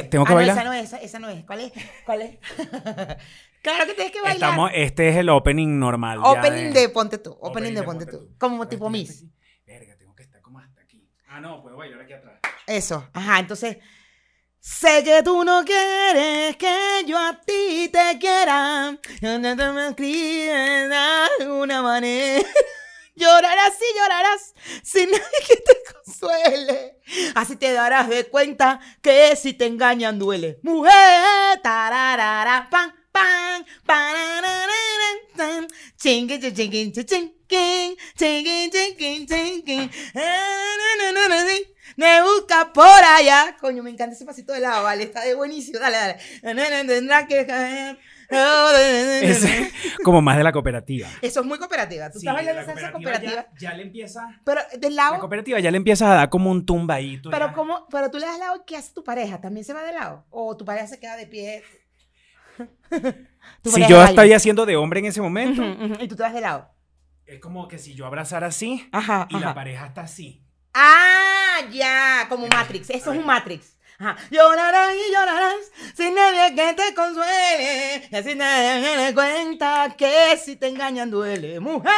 Ah, tengo- que Ah, no, bailar. esa no es, esa, esa no es. ¿Cuál es? ¿Cuál es? claro que tienes que bailar. Estamos, este es el opening normal. Opening de Ponte Tú. Opening de Ponte Ponte Tú. Tú. Como tipo Miss. Verga, tengo que estar como hasta aquí. Ah, no, puedo bailar aquí atrás. Eso. Ajá, entonces. Sé que tú no quieres que yo a ti te quiera. No te me escribes de alguna manera. Llorarás y llorarás sin nadie que te consuele. Así te darás de cuenta que si te engañan duele. Mujer, tararara, pam, parararara, tan, chingue, chingue, chingue. Me busca por allá. Coño, me encanta ese pasito de lado, vale. Está de buenísimo. Dale, dale. Tendrá que Es como más de la cooperativa. Eso es muy cooperativa. Tú Sí, estás bailando la salsa cooperativa. Ya, ya le empieza. Pero del La lado. cooperativa ya le empiezas a dar como un tumbadito. Pero, ya. ¿cómo, pero tú le das lado y ¿qué hace tu pareja? ¿También se va de lado? ¿O tu pareja se queda de pie? Si yo estoy haciendo de hombre en ese momento, Y tú te vas de lado. es como que si yo abrazara así Ajá. y la pareja está así. Ah, ya, como Matrix. Eso es un Matrix. Ajá. Llorarás y llorarás sin nadie que te consuele. Y así nadie dé cuenta que si te engañan duele. Mujer.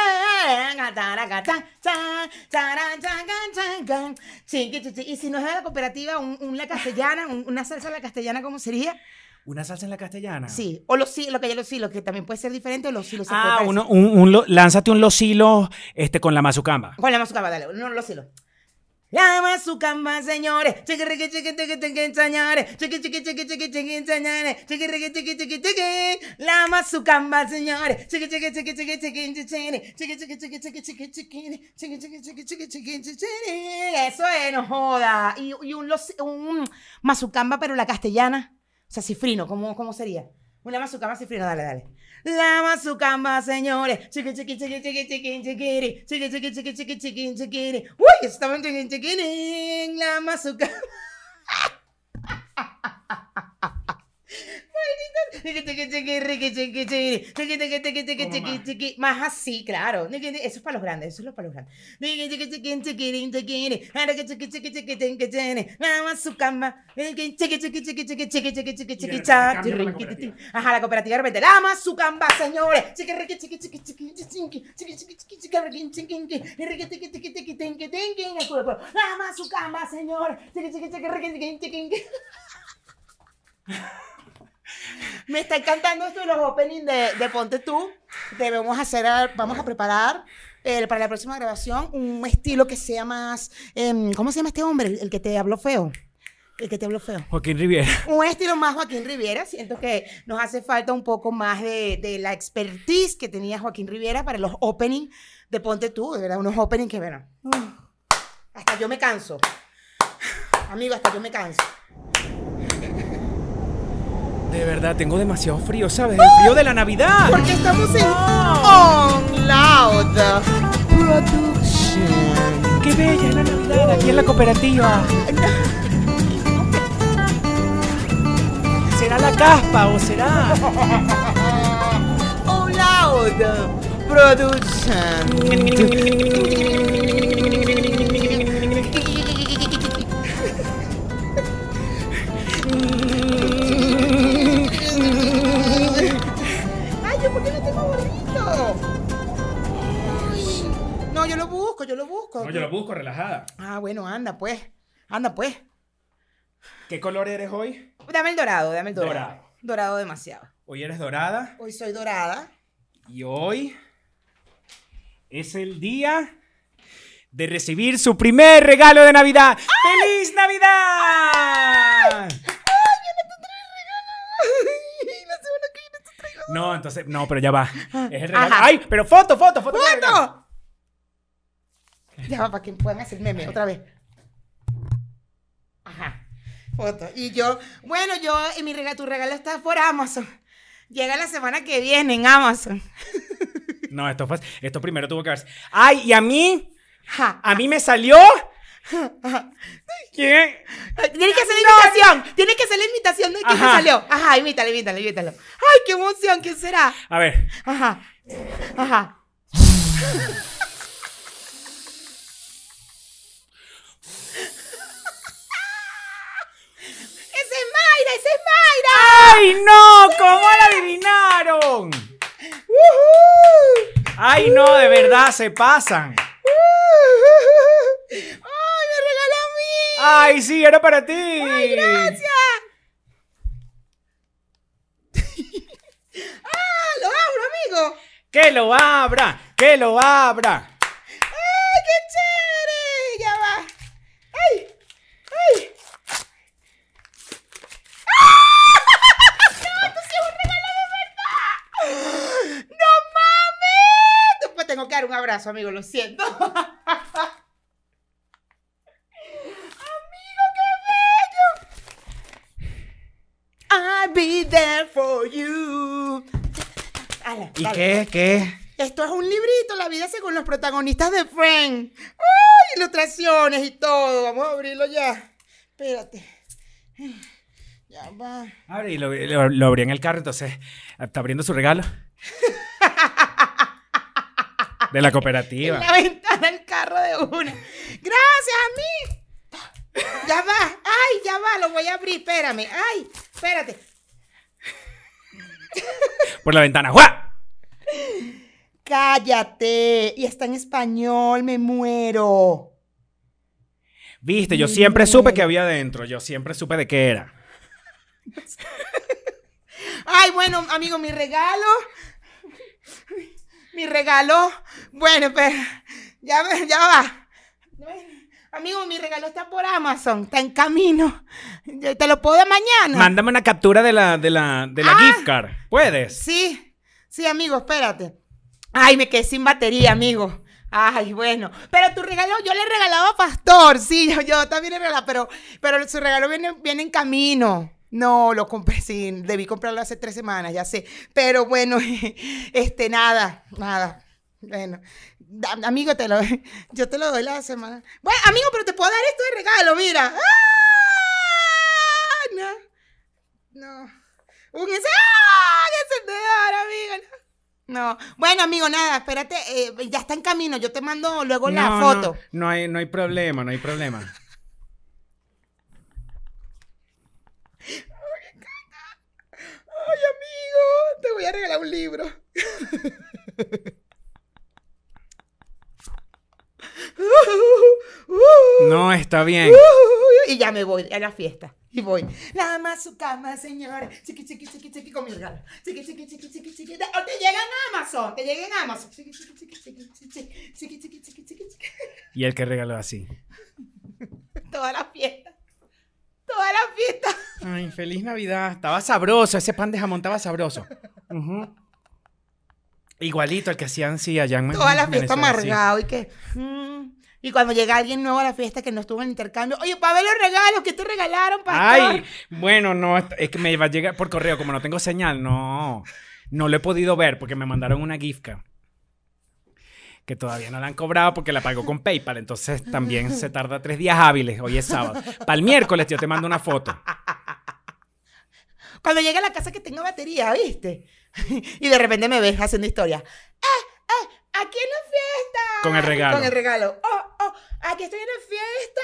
Y si no es de la cooperativa, un, un la castellana, un- una salsa a la castellana, ¿cómo sería? ¿Una salsa en la castellana? Sí. O los sí, lo que hay los hilos, que también puede ser diferente, o los hilos se Ah, uno, un, un lo- lánzate un losilo este, con la mazucamba. Con la mazucamba, dale, no los Lama su cama, señores. Chiquirriqui, chiquitiqui, chiqui, señores. Chiquitiqui, chiquitiqui, chiqui, señores. Chiquirriqui, chiquitiqui, chiqui. chiqui, chiqui. Llama Lama su cama, señores. Chiquitiqui, chiquitiqui, chiqui, chiqui. Chiquitiqui, chiquitiqui, chiqui, chiqui. Chiquitiqui, chiqui, chiqui, chiqui, chiqui, chiqui, chiqui, chiqui, chiqui, chiqui, chiqui, Eso es, no joda. Y, y un, los, un mazucamba, pero la castellana. O sea, cifrino, ¿cómo, cómo sería? Una mazucamba cifrino, dale, dale. La mazucamba, señores. Chiqui, chiqui, chiqui, chiqui, chiqui, chiquiri. Chiqui, chiqui, chiqui, chiqui, chiqui. Uy, estaban chiqui, chiquiri. La. Más así, claro. Eso es para los grandes, eso es para los grandes. Ajá, la cooperativa de repente. Lama su camba, señores. Me está encantando esto de los openings de, de Ponte Tú. Debemos hacer, a- vamos a preparar eh, para la próxima grabación un estilo que sea más, em, ¿cómo se llama este hombre? El, que te habló feo. El que te habló feo. Joaquín Riviera. Un estilo más Joaquín Riviera. Siento que nos hace falta un poco más de, de la expertise que tenía Joaquín Riviera para los openings de Ponte Tú. De verdad, unos openings que, bueno, hasta yo me canso. Amigo, hasta yo me canso. De verdad, tengo demasiado frío, ¿sabes? El frío de la Navidad. Porque estamos en On Loud Production. ¡Qué bella es la Navidad aquí en la cooperativa! ¿Será la caspa o será...? On Loud Ay, No, yo lo busco, yo lo busco. No, yo lo busco, relajada. Ah, bueno, anda pues. Anda pues. ¿Qué color eres hoy? Dame el dorado, dame el dorado. Dorado. Dorado demasiado. Hoy eres dorada Hoy soy dorada. y hoy es el día de recibir su primer regalo de Navidad. ¡Feliz Navidad! La semana que viene te traigo No, entonces, no, pero ya va. Es el regalo. Ajá. ¡Ay! Pero foto, foto, foto. regalo. ¡Foto! Ya para que puedan hacer meme otra vez. Ajá. Foto. Y yo, bueno, yo, y mi regalo, tu regalo está por Amazon. Llega la semana que viene en Amazon. No, esto fue, esto primero tuvo que verse. ¡Ay! Y a mí, a mí me salió. ¿Quién? Tienes que hacer la invitación. Tienes que hacer la invitación de quién Ajá. salió. Ajá, invítalo, invítalo, invítalo. Ay, qué emoción, ¿quién será? A ver. Ajá. Ajá. ¡Ay, no! ¿Cómo la adivinaron? ¡Ay, no! De verdad, se pasan. ¡Ay, me regaló a mí! ¡Ay, sí, era para ti! ¡Ay, gracias! ¡Ah, lo abro, amigo! ¡Que lo abra! ¡Que lo abra! Abrazo, amigo, lo siento. ¡Amigo, qué bello! I'll be there for you. Ala, ¿Y dale. qué? ¿Qué? Esto es un librito, la vida según los protagonistas de Friend. ¡Ay! Ilustraciones y todo. Vamos a abrirlo ya. Espérate. Ya va. Abre y lo, lo- lo abrí en el carro, entonces está abriendo su regalo. De la cooperativa. En la ventana del carro de una. Gracias a mí. Ya va. Ay, ya va. Lo voy a abrir. Espérame. Ay, espérate. Por la ventana. ¡Juá! Cállate. Y está en español. Me muero. Viste, yo siempre supe que había dentro. Yo siempre supe de qué era. Ay, bueno, amigo, mi regalo. Mi regalo. Bueno, pero ya, va- ya va. Amigo, mi regalo está por Amazon. Está en camino. Yo Te lo puedo dar mañana. Mándame una captura de la, de la, de la Ah. gift card. ¿Puedes? Sí, sí, amigo, espérate. Ay, me quedé sin batería, amigo. Ay, bueno. Pero tu regalo, yo le regalaba a Pastor, sí, yo, yo también le regalaba, pero, pero su regalo viene, viene en camino. No, lo compré, sí, debí comprarlo hace tres semanas, ya sé. Pero bueno, este, nada, nada. Bueno, amigo, te lo, yo te lo doy la semana. Bueno, amigo, pero te puedo dar esto de regalo, mira. ¡Ah! No, no. Un ese, ¡ah! ¡Qué encendedor, amigo! No. Bueno, amigo, nada, espérate, eh, ya está en camino, yo te mando luego la foto. No, no hay, no hay problema, no hay problema. Ay, amigo, te voy a regalar un libro. No, está bien. Y ya me voy a la fiesta. Y voy. Nada más su cama, señora. Chiqui, chiqui, chiqui, chiqui, con mi regalo. Chiqui, chiqui, chiqui, chiqui, chiqui. O te llega en Amazon. Te llega en Amazon. Chiqui, chiqui, chiqui, chiqui, chiqui, chiqui, chiqui, chiqui, chiqui, chiqui. Y el que regaló así. Toda la fiesta. Toda la fiesta. Ay, feliz Navidad. Estaba sabroso, ese pan de jamón estaba sabroso. Igualito al que hacían sí allá en Toda la fiesta Venezuela, sí. amargado y que. mm, y cuando llega alguien nuevo a la fiesta que no estuvo en el intercambio, oye, para ver los regalos que te regalaron, pastor. Ay, bueno, no, es que me va a llegar por correo, como no tengo señal, no. No lo he podido ver porque me mandaron una gift card. Que todavía no la han cobrado porque la pagó con PayPal. Entonces también se tarda tres días hábiles. Hoy es sábado. Para el miércoles yo te mando una foto. Cuando llegue a la casa que tenga batería, ¿viste? y de repente me ves haciendo historia. ¡Eh, eh! ¡Aquí en la fiesta! Con el regalo. Con el regalo. ¡Oh, oh! ¡Aquí estoy en la fiesta!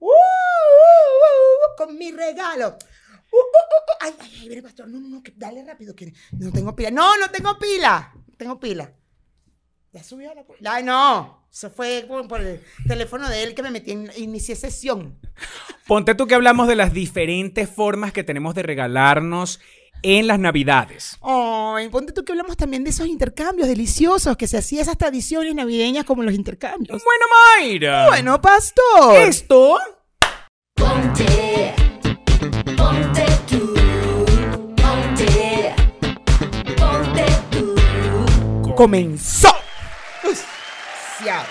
¡Uh, uh, uh, uh! Con mi regalo. ¡Uh, uh, uh, uh! ¡Ay, ay, ay! Mire, pastor, no, no, no, dale rápido, que no tengo pila. ¡No, no tengo pila! No tengo pila. ¿Ya subió la pu- ¡Ay, no! Eso fue por, el teléfono de él que me metí en... Inicié sesión. Ponte tú que hablamos de las diferentes formas que tenemos de regalarnos en las Navidades. Ay, ponte tú que hablamos también de esos intercambios deliciosos que se hacían esas tradiciones navideñas como los intercambios. Bueno, Mayra. Bueno, pastor. Esto Ponte, ponte tú, ponte, ponte tú. comenzó. Demasiado.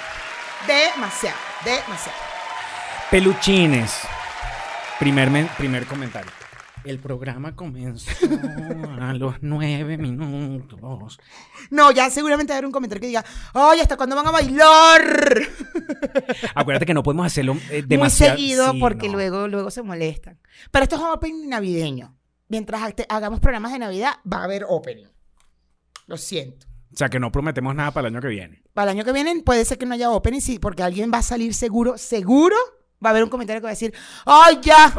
Demasiado. Demasiado. Peluchines. Primer, men- primer comentario. El programa comenzó a los nueve minutos. No, ya seguramente va a haber un comentario que diga, ay, ¿hasta cuándo van a bailar? Acuérdate que no podemos hacerlo eh, demasiado. Muy seguido sí, porque no. luego, luego se molestan. Pero esto es un opening navideño. Mientras hagamos programas de Navidad, va a haber opening. Lo siento. O sea, que no prometemos nada para el año que viene. Para el año que viene puede ser que no haya opening, sí, porque alguien va a salir seguro, seguro. Va a haber un comentario que va a decir, ¡ay, ya!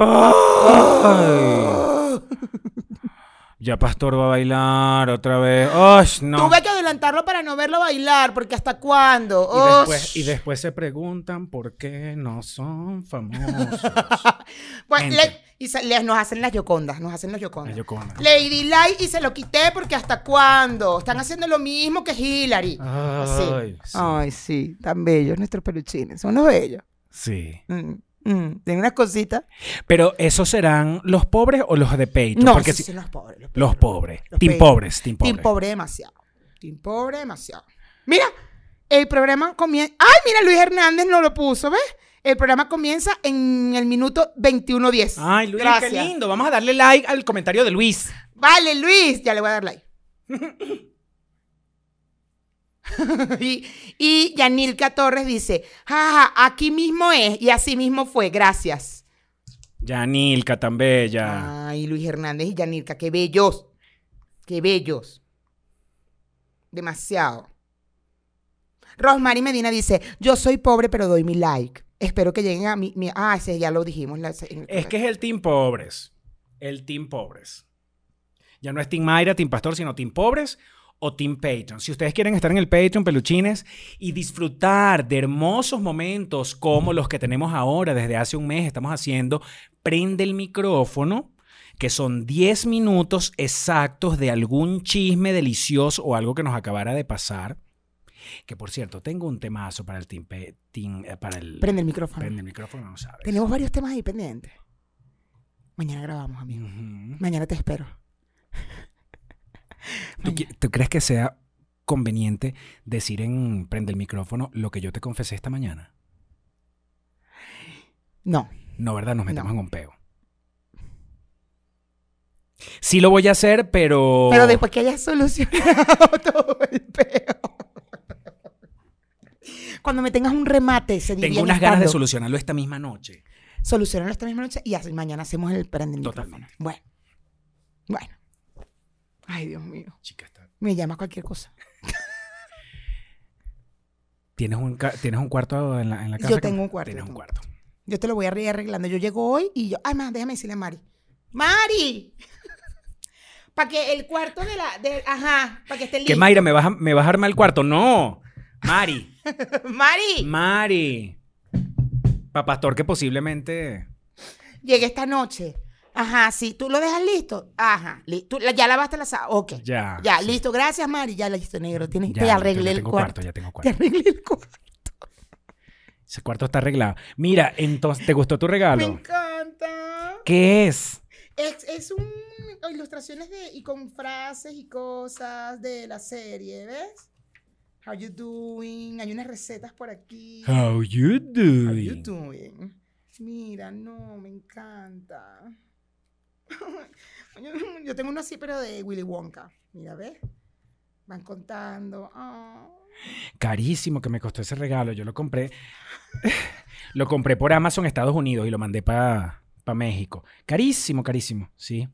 Ya Pastor va a bailar otra vez. ¡Oh, no! Tuve que adelantarlo para no verlo bailar, porque ¿hasta cuándo? Y Oh, después, y después se preguntan por qué no son famosos. Pues, le- y se- le- nos hacen las yocondas, nos hacen las yocondas. La Yoconda. Lady Light y se lo quité porque ¿hasta cuándo? Están haciendo lo mismo que Hillary. Así. Ay, sí. Ay, sí, tan bellos nuestros peluchines. Son los bellos. Sí. Mm, mm, Tienen unas cositas. Pero ¿esos serán los pobres o los de Patreon? No, Porque sí, si- sí, los pobres. Los, los pobres. Los Team pobres, team pobres. Team pobre demasiado. Team pobre demasiado. Mira, el programa comienza. ¡Ay, mira, Luis Hernández no lo puso, ¿ves? El programa comienza en el minuto 21.10. Ay, Luis, Gracias. qué lindo. Vamos a darle like al comentario de Luis. Vale, Luis, ya le voy a dar like. y, y Yanilka Torres dice, jaja, aquí mismo es y así mismo fue, gracias. Yanilka, tan bella. Ay, Luis Hernández y Yanilka, qué bellos. Qué bellos. Demasiado. Rosmary Medina dice, yo soy pobre pero doy mi like. Espero que lleguen a mi... mi- ah, ese ya lo dijimos. la- en el- Es que es el Team Pobres. El Team Pobres. Ya no es Team Mayra, Team Pastor, sino Team Pobres o Team Patreon. Si ustedes quieren estar en el Patreon, peluchines, y disfrutar de hermosos momentos como los que tenemos ahora, desde hace un mes estamos haciendo, prende el micrófono, que son 10 minutos exactos de algún chisme delicioso o algo que nos acabara de pasar. Que por cierto, tengo un temazo para el Team, Pa- team, eh, para el Prende el micrófono. prende el micrófono, no sabes. Tenemos varios temas ahí pendientes. Mañana grabamos, amigo. Mañana te espero. ¿Tú, crees que sea conveniente decir en prende el micrófono lo que yo te confesé esta mañana? No. No, ¿verdad? Nos metemos No. en un peo. Sí lo voy a hacer, pero... Pero después que hayas solucionado todo el peo. Cuando me tengas un remate, se Tengo unas ganas de solucionarlo esta misma noche. Solucionarlo esta misma noche y así mañana hacemos el prende Totalmente. Bueno. Bueno. Ay, Dios mío. Chica, está- Me llama cualquier cosa. ¿Tienes un, ¿Tienes un cuarto en la, en la Yo casa? que- tengo un cuarto, Tienes yo un cuarto. Yo te lo voy a ir arreglando. Yo llego hoy y yo. Ay, más, déjame decirle a Mari. ¡Mari! Para que el cuarto de la. de- ajá, para que esté ¿Qué, listo. Mayra? ¿Me vas, a, ¿Me vas a armar el cuarto? ¡No! Mari. ¡Mari! Mari. Pa' Pastor que posiblemente... Llegué esta noche. Ajá, sí. ¿Tú lo dejas listo? Ajá. li- ¿Tú la- ya lavaste la sala? Ok. Ya. Ya, sí. listo. Gracias, Mari. Ya listo, negro. Tienes, Ya, te arreglé ya el tengo cuarto. Ya tengo Te cuarto. arreglé el cuarto. Ese cuarto está arreglado. Mira, entonces, ¿te gustó tu Me regalo? encanta. ¿Qué es? Es, es un ilustraciones de y con frases y cosas de la serie, ¿ves? How you doing? Hay unas recetas por aquí. How you How you doing? doing? Mira, no, me encanta. Yo, tengo uno así, pero de Willy Wonka. Mira, ¿ves? Van contando. Ah. Carísimo que me costó ese regalo. Yo lo compré. lo compré por Amazon Estados Unidos y lo mandé para México. Carísimo, carísimo. Sí.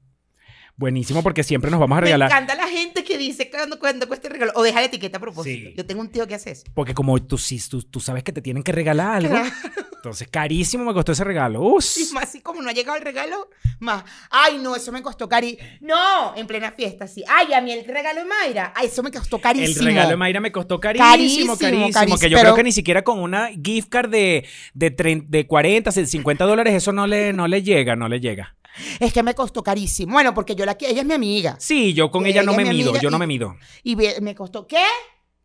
Buenísimo porque siempre nos vamos a Me regalar. encanta la gente que dice cuando, cuando cuesta el regalo. O deja la etiqueta a propósito. Sí. Yo tengo un tío que hace eso. Porque como tú, sí, tú, tú sabes que te tienen que regalar algo. Claro. Entonces, carísimo me costó ese regalo. Us. Y más así como no ha llegado el regalo, más. Ay, no, eso me costó cari. No, en plena fiesta, sí. Ay, a mí el regalo de Mayra. Ay, eso me costó El carísimo. regalo de Mayra me costó carísimo, Carísimo, carísimo. carísimo, que yo pero- creo que ni siquiera con una gift card de, de, trein- de 40, 50 dólares, eso no le, no le llega, no le llega. Es que me costó carísimo. Bueno, porque yo la ella es mi amiga. Sí, yo con ella no me mido, yo no y- me mido. Y me costó. ¿Qué?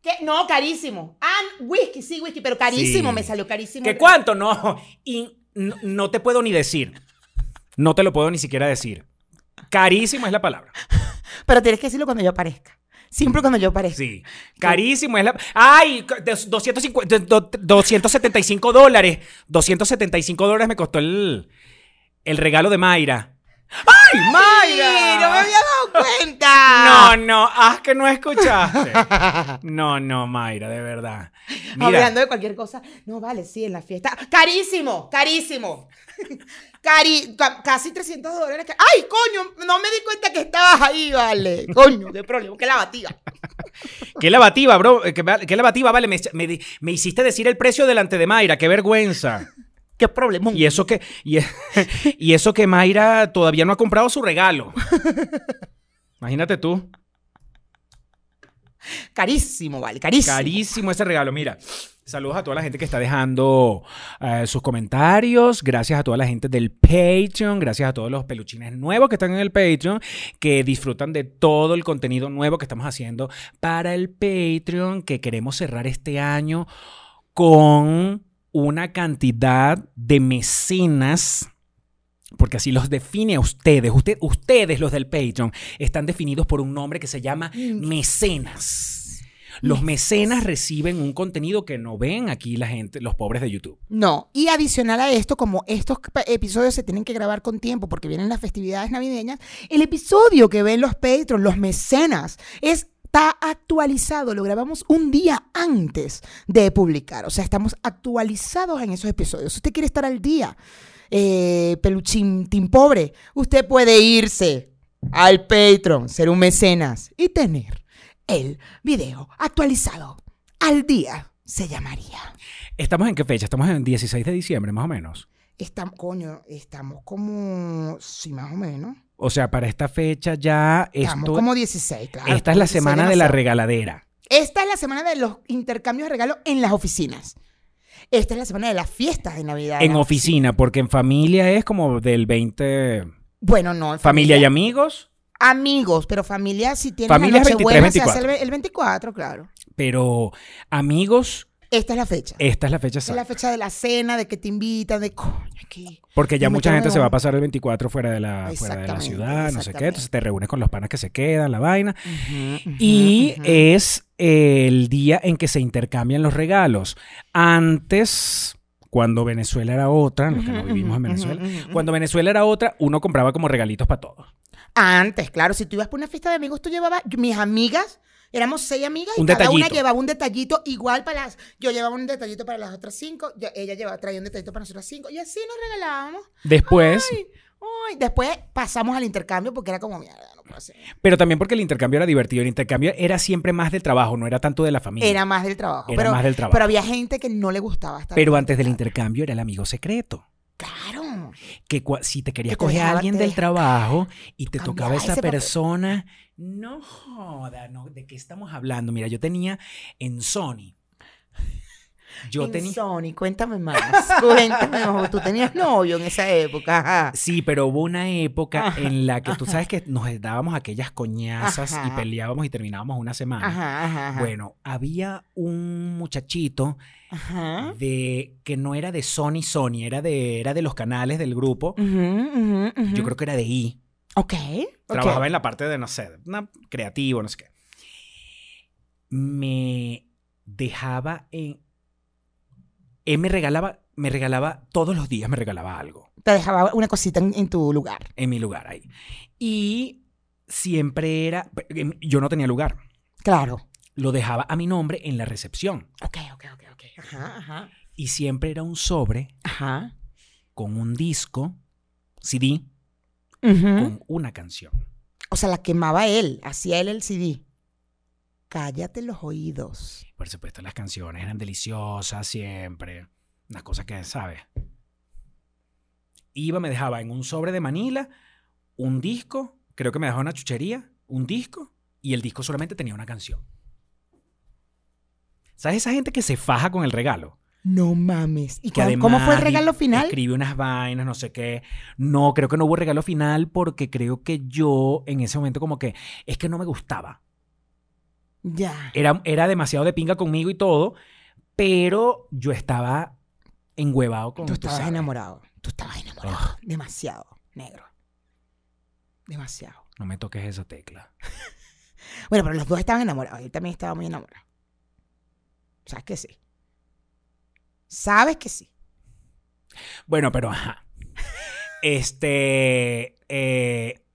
¿Qué? No, carísimo. Ah, whisky, sí, whisky, pero carísimo, Sí. me salió carísimo. ¿Qué cuánto? No. Y no, no te puedo ni decir. No te lo puedo ni siquiera decir. Carísimo es la palabra. Pero tienes que decirlo cuando yo aparezca. Siempre cuando yo aparezca. Sí. Carísimo es la. ¡Ay! de 250, de- do- 275 dólares. 275 dólares me costó el, el regalo de Mayra. ¡Ay, ¡Ay, Mayra! no me había dado cuenta! No, no, haz que no escuchaste. No, no, Mayra, de verdad. Mira, Hablando de cualquier cosa. No, vale, sí, en la fiesta. Carísimo, carísimo. Cari ca- casi 300 dólares. ¡Ay, coño! No me di cuenta que estabas ahí, vale. Coño, qué problema, que la batía. qué lavativa, bro. eh, Qué, va- qué lavativa, vale. Me, me me hiciste decir el precio delante de Mayra. Qué vergüenza. Qué problema. Y eso que, y, y eso que Mayra todavía no ha comprado su regalo. Imagínate tú. Carísimo, vale, carísimo. Carísimo ese regalo. Mira, saludos a toda la gente que está dejando eh, sus comentarios. Gracias a toda la gente del Patreon. Gracias a todos los peluchines nuevos que están en el Patreon. Que disfrutan de todo el contenido nuevo que estamos haciendo para el Patreon. Que queremos cerrar este año con una cantidad de mecenas. Porque así los define a ustedes. Usted- ustedes, los del Patreon, están definidos por un nombre que se llama mecenas. Los mecenas reciben un contenido que no ven aquí la gente, los pobres de YouTube. No, y adicional a esto, como estos episodios se tienen que grabar con tiempo porque vienen las festividades navideñas, el episodio que ven los Patreons, los mecenas, está actualizado. Lo grabamos un día antes de publicar. O sea, estamos actualizados en esos episodios. Si usted quiere estar al día, eh, peluchín, pobre, usted puede irse al Patreon, ser un mecenas y tener el video actualizado al día. Se llamaría. ¿Estamos en qué fecha? Estamos en 16 de diciembre, más o menos. Estamos, coño, estamos como, sí, más o menos. O sea, para esta fecha ya Estamos esto, como 16, claro. esta es la 16 semana de la regaladera. Esta es la semana de los intercambios de regalos en las oficinas. Esta es la semana de las fiestas de Navidad. En oficina, porque en familia es como del 20... Bueno, no. en Familia y amigos, Amigos, pero familia si tienes Familia la Nochebuena, 23, se hace el 24, claro. pero amigos, Esta es la fecha. esta es la fecha es la fecha de la cena, de que te invitan, de coño, aquí. Porque ya mucha gente se va a pasar el 24 fuera de la, fuera de la Exactamente, ciudad, no sé qué. Entonces te reúnes con los panas que se quedan, la vaina. Y es el día en que se intercambian los regalos. Antes, cuando Venezuela era otra, los que no vivimos en Venezuela, cuando Venezuela era otra, uno compraba como regalitos para todos. Antes, claro, si tú ibas por una fiesta de amigos, tú llevabas, mis amigas, éramos seis amigas y Un cada una llevaba un detallito igual para las, yo llevaba un detallito para las otras cinco, yo- ella llevaba, traía un detallito para nosotras cinco y así nos regalábamos. Después, Ay, ay, después pasamos al intercambio porque era como, mierda, no puedo hacer. pero también porque el intercambio era divertido. El intercambio era siempre más del trabajo, no era tanto de la familia. Era más del trabajo. Era pero, más del trabajo. pero había gente que no le gustaba estar. Pero antes del el intercambio era el amigo secreto. Claro. Que si te querías coger a alguien del trabajo y te tocaba esa ese papel. persona, no joda, no, ¿de qué estamos hablando? Mira, yo tenía en Sony. Yo En tenía. Sony, cuéntame más. Cuéntame más. Tú tenías novio en esa época. Ajá. Sí, pero hubo una época Ajá, en la que tú sabes que nos dábamos aquellas coñazas y peleábamos y terminábamos una semana. Bueno, había un muchachito Ajá. de que no era de Sony Sony, era de, era de los canales del grupo. Yo creo que era de I. Ok. Trabajaba en la parte de, no sé, una creativo, no sé qué. Me dejaba en. Él me regalaba, me regalaba, todos los días me regalaba algo Te dejaba una cosita en, en tu lugar. en mi lugar ahí. Y siempre era. Yo no tenía lugar. Claro. Lo dejaba a mi nombre en la recepción. Ok, ok, ok, Ajá, ajá. Y siempre era un sobre Ajá. con un disco, CD, con una canción. O sea, la quemaba él. Hacía él el CD. Cállate los oídos. Por supuesto, las canciones eran deliciosas siempre. Unas cosas que, ¿sabes? Iba, me dejaba en un sobre de Manila un disco, creo que me dejaba una chuchería, un disco, y el disco solamente tenía una canción. ¿Sabes esa gente que se faja con el regalo? No mames. ¿Y Que cómo, cómo fue el además regalo final? Escribe unas vainas, no sé qué. No, creo que no hubo regalo final porque creo que yo en ese momento como que es que no me gustaba. Ya. Era, era demasiado de pinga conmigo y todo, pero yo estaba enhuevado con Tú estabas sabes. enamorado. Tú estabas enamorado. Demasiado, negro. Demasiado. No me toques esa tecla. Bueno, pero los dos estaban enamorados. Él también estaba muy enamorado. ¿Sabes que sí? ¿Sabes que sí? Bueno, pero ajá. Este. eh,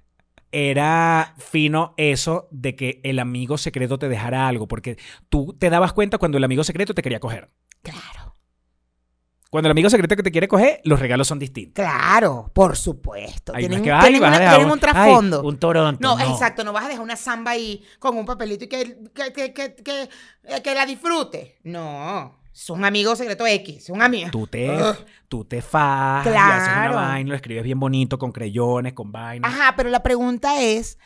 era fino eso de que el amigo secreto te dejara algo, porque tú te dabas cuenta cuando el amigo secreto te quería coger. Claro. Cuando el amigo secreto que te quiere coger, los regalos son distintos. Claro, por supuesto. Ahí no tienen es que, ay, tienen vas a una- dejar tienen un ay, trasfondo. un Toronto. No, no. exacto, no vas a dejar una samba ahí con un papelito y que, que, que, que, que, eh, la disfrute. No, es un amigo secreto X, es un amigo. Tú te, Ugh. tú te fajas y haces una Claro. vaina, lo escribes bien bonito, con creyones, con vainas. Ajá, pero la pregunta es,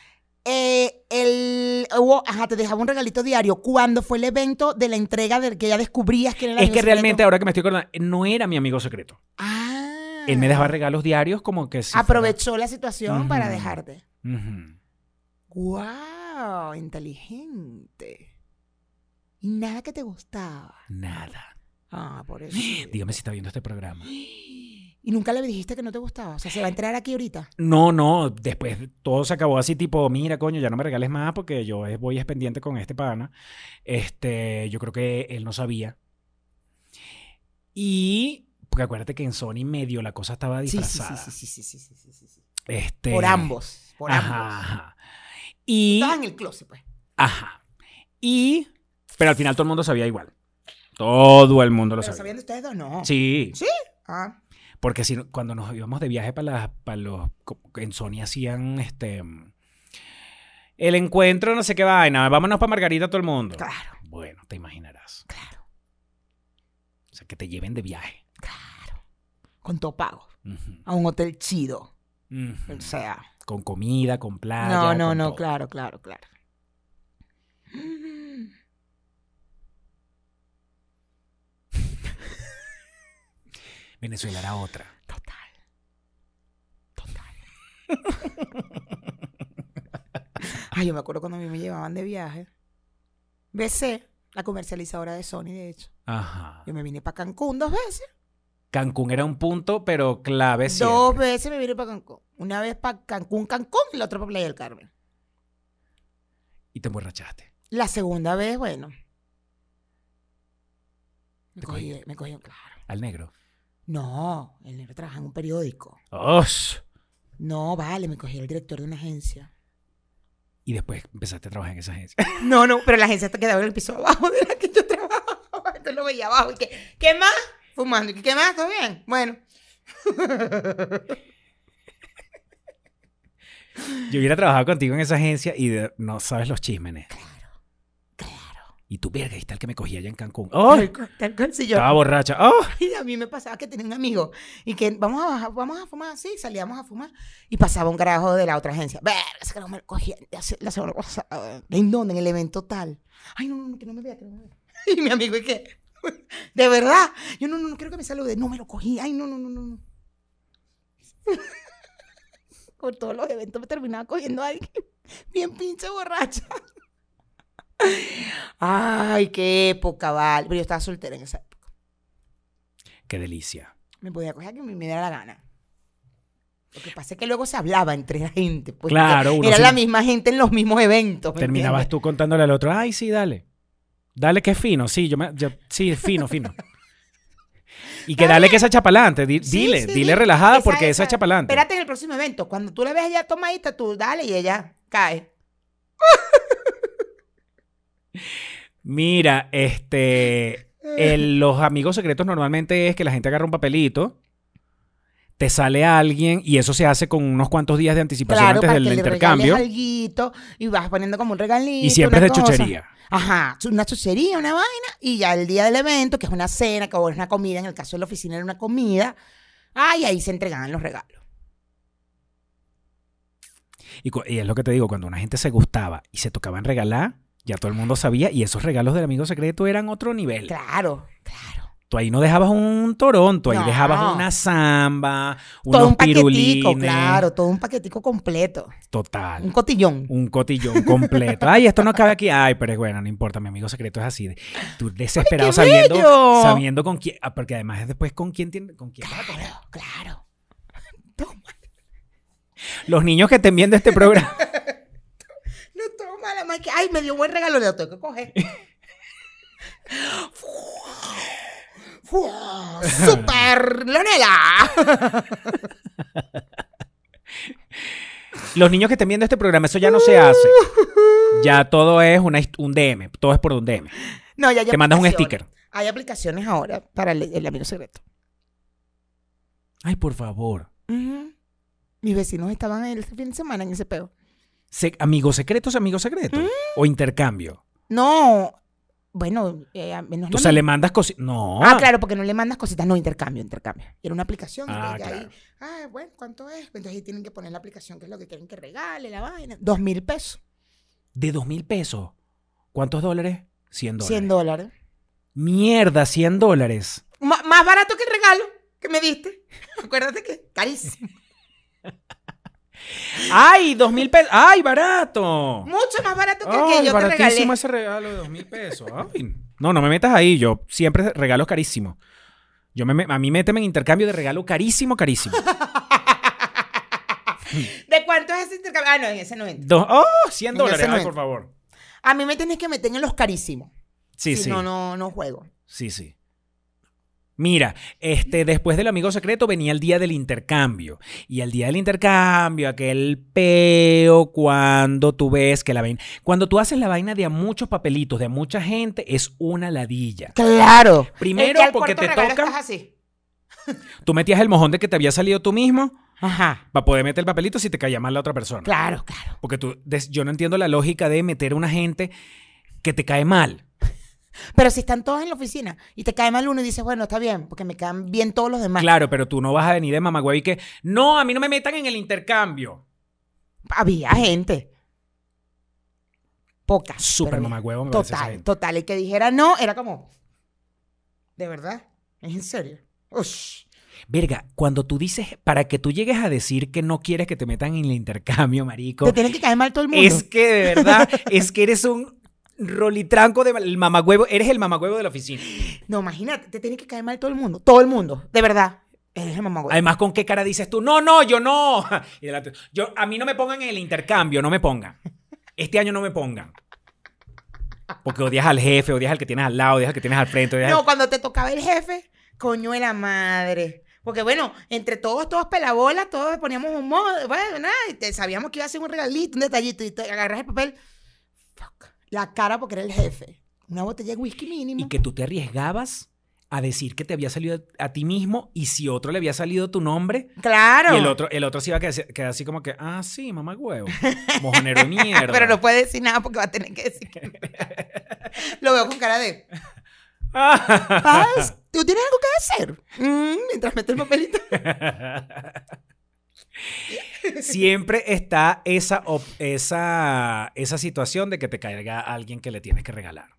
eh, el, ajá, te dejaba un regalito diario. ¿Cuándo fue el evento de la entrega de que ya descubrías que era el Es amigo que realmente, secreto? ahora que me estoy acordando, no era mi amigo secreto. Ah. Él me dejaba regalos diarios como que si fuera- Aprovechó la situación para dejarte. Ujú. ¡Wow! Inteligente. Y nada que te gustaba. Nada. Ah, por eso. Dígame si está viendo este programa. Y nunca le dijiste que no te gustaba. O sea, se va a entrar aquí ahorita. No, no, después todo se acabó así tipo, mira, coño, ya no me regales más porque yo voy es pendiente con este pana. Este, yo creo que él no sabía. Y porque acuérdate que en Sony medio la cosa estaba Sí, sí, sí, disfrazada. sí, sí, sí, sí, sí, sí, sí, sí. Este, Por ambos. Por Ajá, ambos. ajá. Y Estabas en el closet, pues. ajá. Y pero al final todo el mundo sabía igual. Todo el mundo lo ¿Pero sabía. sabían de ustedes dos? No. Sí, ¿Sí? Ah. Porque si, cuando nos íbamos de viaje para, para los... En Sony hacían este... El encuentro, no sé qué vaina. Vámonos para Margarita todo el mundo. Claro, Bueno, te imaginarás. claro, O sea, que te lleven de viaje. claro. Con todo pago. A un hotel chido. O sea. Con comida, con playa. No, no, con no, todo. claro, claro, claro. Venezuela era otra. Total. Total. Ay, yo me acuerdo cuando a mí me llevaban de viaje. BC, la comercializadora de Sony, de hecho. Ajá. Yo me vine para Cancún dos veces. Cancún era un punto, pero clave siempre. Dos veces me vine para Cancún. Una vez para Cancún, Cancún y la otra para Playa del Carmen. Y te emborrachaste. La segunda vez, bueno. Me cogí. me cogí, claro. Al negro. No, el negro trabaja en un periódico. ¡Osh! No, vale, me cogí el director de una agencia. Y después empezaste a trabajar en esa agencia. No, no, pero la agencia quedaba en el piso abajo de la que yo trabajaba. Entonces lo veía abajo. Y que, ¿qué más? Fumando. ¿Y ¿Qué más? ¿Todo bien? Bueno. Yo hubiera trabajado contigo en esa agencia y de- no sabes los chismenes. Y tu verga, y tal que me cogía allá en Cancún. ¡Oh! Tal cual, yo- Estaba borracha. ¡Oh! Y a mí me pasaba que tenía un amigo y que vamos a bajar, vamos a fumar, sí, salíamos a fumar y pasaba un carajo de la otra agencia. Ver, ese carajo me lo cogía la se- la semana pasada. ¿En dónde? En el evento tal. Ay, no, no, que no me vea, que no me vea. Y mi amigo, ¿y qué? De verdad. Yo no, no, no quiero que me salude. No me lo cogí. Ay, no, no, no, no. no. Por todos los eventos me terminaba cogiendo a alguien bien pinche borracha. Ay, qué época, vale. Pero yo estaba soltera en esa época. ¡Qué delicia! Me podía coger a que me, me diera la gana. Lo que pasa es que luego se hablaba entre la gente. Pues, Claro, uno Era la misma gente en los mismos eventos. ¿me Terminabas entiendes? tú contándole al otro, ay, sí, dale. Dale que es fino, sí, yo me, yo- sí, es fino, fino. Y que dale que esa chapalante, di- Sí, dile, sí, dile dile. relajada Esa- porque esa es chapalante. Espérate en el próximo evento. Cuando tú la veas ya tomadita, tú dale y ella cae. Mira, este, el- los amigos secretos normalmente es que la gente agarra un papelito, te sale alguien y eso se hace con unos cuantos días de anticipación Claro, antes para del que le intercambio alguito y vas poniendo como un regalito. y siempre es de cosa. chuchería. Ajá, una chuchería, una vaina, y ya el día del evento, que es una cena, que es una comida, en el caso de la oficina era una comida, ay, ahí se entregaban los regalos. Y, es lo que te digo, cuando una gente se gustaba y se tocaban regalar, ya todo el mundo sabía y esos regalos del amigo secreto eran otro nivel. Claro, claro. Tú ahí no dejabas un Toronto, ahí No. dejabas una samba, todo unos un paquetico, claro, todo un paquetico completo. Un Total. cotillón. Un cotillón completo. Ay, esto no cabe aquí. Ay, pero es bueno, no importa. Mi amigo secreto es así. Tú desesperado qué sabiendo, bello! sabiendo con quién. ah, Porque además es después con quién tiene, con quién vas a. Claro, claro. Toma, Los niños que estén viendo este programa. ay, me dio buen regalo, le lo tengo que coger. ¡Super Leonela! Los niños que estén viendo este programa, eso ya no se hace. Ya todo es una, un DM. Todo es por un DM. No, ya hay Te mandas un sticker. Hay aplicaciones ahora para el, el amigo secreto. Ay, por favor. Mis vecinos estaban el fin de semana en ese peo. Se- amigos secretos, amigos secretos. Mm. O intercambio. No, Bueno, eh, lo O sea, le mandas cositas. No. Ah, claro, porque no le mandas cositas, no, intercambio, intercambio. Era una aplicación. Ah, ahí, ah, bueno, ¿cuánto es? Entonces ahí tienen que poner la aplicación, que es lo que quieren que regale, la vaina. Dos mil pesos. De dos mil pesos. ¿Cuántos dólares? 100 dólares. 100 dólares. Mierda, 100 dólares. Más barato que el regalo que me diste. Acuérdate que carísimo. ¡Ay, dos mil pesos! ¡Ay, barato! Mucho más barato que el que yo te regalé. ese regalo de dos mil pesos. Ay. No, no me metas ahí. Yo siempre regalos carísimos. Yo me, a mí méteme en intercambio de regalo carísimo, carísimo. ¿De cuánto es ese intercambio? Ah, no, en ese no entra. Dos, ¡Oh! 100 En dólares. Ay, por favor. A mí me tienes que meter en los carísimos. Sí, Si sí. No, no, no juego. Sí, sí. Mira, este, después del amigo secreto venía el día del intercambio. Y el día del intercambio, aquel peo cuando tú ves que la vaina. Cuando tú haces la vaina de a muchos papelitos, de a mucha gente, es una ladilla. Claro. Primero, Es que al porque te toca- estás así. Tú metías el mojón de que te había salido tú mismo Ajá. para poder meter el papelito si te caía mal la otra persona. Claro, claro. Porque tú, yo no entiendo la lógica de meter a una gente que te cae mal. Pero si están todos en la oficina y te cae mal uno y dices, bueno, está bien, porque me caen bien todos los demás. Claro, pero tú no vas a venir de mamagüey y que, no, a mí no me metan en el intercambio. Había gente. Pocas. Súper mamagüevo me Total, total. Y que dijera no, era como. ¿De verdad? ¿Es en serio? Ush. Verga, cuando tú dices, para que tú llegues a decir que no quieres que te metan en el intercambio, marico, Te tiene que caer mal todo el mundo. es que de verdad, es que eres un rolitranco de el mamagüevo, eres el mamagüevo de la oficina. No, imagínate, te tiene que caer mal todo el mundo. Todo el mundo. De verdad. Eres el mamagüey. Además, ¿con qué cara dices tú? No, no, yo no. Y delante, yo, a mí no me pongan en el intercambio, no me pongan. Este año no me pongan. Porque odias al jefe, odias al que tienes al lado, odias al que tienes al frente. odias No, al- cuando te tocaba el jefe, coño de la madre. Porque bueno, entre todos, todos pelabolas, todos poníamos un modo, bueno, nada, y te- sabíamos que iba a ser un regalito, un detallito, y te agarras el papel, la cara porque era el jefe. Una botella de whisky mínimo. Y que tú te arriesgabas a decir que te había salido a ti mismo y si otro le había salido tu nombre Claro. y el otro, el otro se iba a quedar, quedar así como que, ah, sí, mamá huevo, mojonero mierda. Pero no puede decir nada porque va a tener que decir que. Lo veo con cara de. Paz, ¿tú tienes algo que hacer? Mm, mientras metes el papelito. Siempre está esa, esa, esa situación de que te caiga alguien que le tienes que regalar.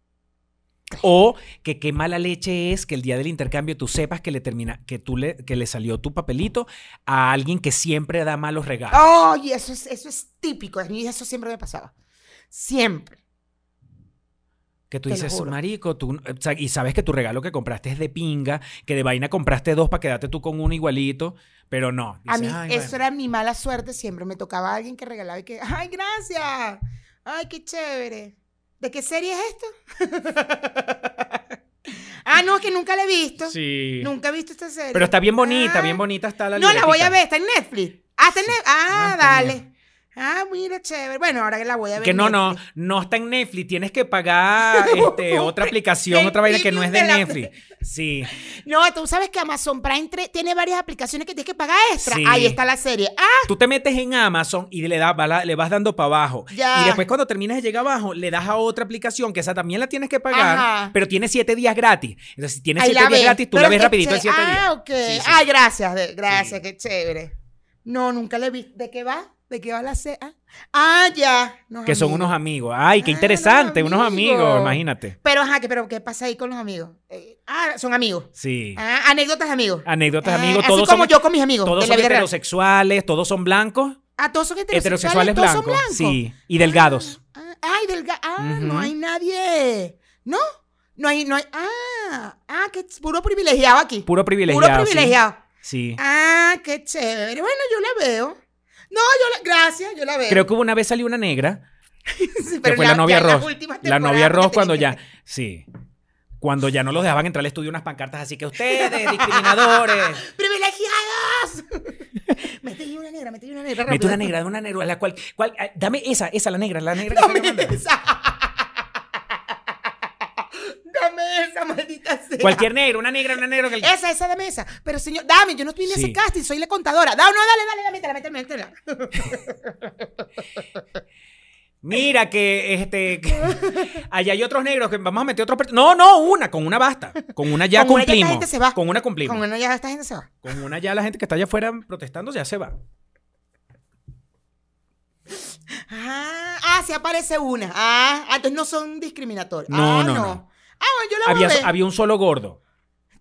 O que qué mala leche es que el día del intercambio tú sepas que le termina, que tú le, que le salió tu papelito a alguien que siempre da malos regalos. Oye, eso es, eso es típico. A mí eso siempre me pasaba. Siempre. Que tú Te dices, marico, tú, y sabes que tu regalo que compraste es de pinga, que de vaina compraste dos para quedarte tú con uno igualito, pero no. A mí, Dices, "Ay, eso bueno". era mi mala suerte siempre. Me tocaba a alguien que regalaba y que, ¡ay, gracias! ¡Ay, qué chévere! ¿De qué serie es esto? ah, no, es que nunca la he visto. Sí. Nunca he visto esta serie. Pero está bien bonita, Ah, bien bonita está la No, la voy a ver, está en Netflix. Ah, está en. Netflix. Ah, Ah, dale. Ah, mira, chévere. Bueno, ahora que la voy a ver. Que no, no, no está en Netflix. Tienes que pagar este, otra aplicación, otra vaina que no es de premium de la- Netflix. Sí. No, tú sabes que Amazon Prime tiene varias aplicaciones que tienes que pagar extra. Sí. Ahí está la serie. Ah, Tú te metes en Amazon y le, la- le vas dando para abajo. Ya. Y después cuando terminas de llegar abajo, le das a otra aplicación que esa también la tienes que pagar, Ajá. pero tiene siete días gratis. Entonces, si tienes ahí siete días ves. gratis, tú Pero la ves es rapidito en siete días. Ah, ok. Sí, sí. Ay, gracias, gracias, qué chévere. No, nunca le vi. ¿De qué va? ¿De qué va la C? Ah, ah, ya. Unos Que son unos amigos. Ay, qué Ah, interesante, unos unos amigos, amigos. imagínate. Pero, ajá, ¿qué, pero, ¿qué pasa ahí con los amigos? Eh, ah, son amigos. Sí. Ah, anécdotas de amigos. Anécdotas, Ah, amigos, así todos como son, yo con mis amigos. todos de son la vida real. heterosexuales, todos son blancos. Ah, todos son heterosexuales. Heterosexuales todos blancos. son blancos. Sí. Y delgados. Ah, ay, delgado. Ah, no hay nadie. ¿No? No hay, no hay. Ah, ah, que puro privilegiado aquí. Puro privilegiado. Puro sí. privilegiado. Sí. Ah, qué chévere. Bueno, yo la veo. No, yo la, gracias, yo la veo. Creo que una vez salió una negra, Sí, que pero fue la novia Ross. La novia Ross cuando ya. Sí. Cuando ya no los dejaban entrar al estudio unas pancartas así que ustedes, discriminadores. que- ¡Privilegiados! metí una negra, metí una negra. Mete rápido. una negra, dame una negra. La cual, cual- ah, dame esa, esa, la negra, la negra. que Dame estoy llamando. esa. Dame esa, maldita sea. Cualquier negra, una negra, una negra. que- Esa, esa, dame esa. Pero señor, dame, yo no vine a Sí. ese casting, soy la contadora. Da, no, dale, dale, dale, métela, métela, métela. Mira que este que allá hay otros negros que vamos a meter otros No, no, una, con una basta. Con una ya Con una ya esta cumplimos. gente se va. Con una cumplimos. Como no ya esta gente se va. Con una ya la gente que está allá afuera protestando ya se va. Ah, ah, sí aparece una. Ah, ah, entonces no son discriminatorios. No, ah, no, no. no. Ah, bueno, yo la voy Había, había un solo gordo.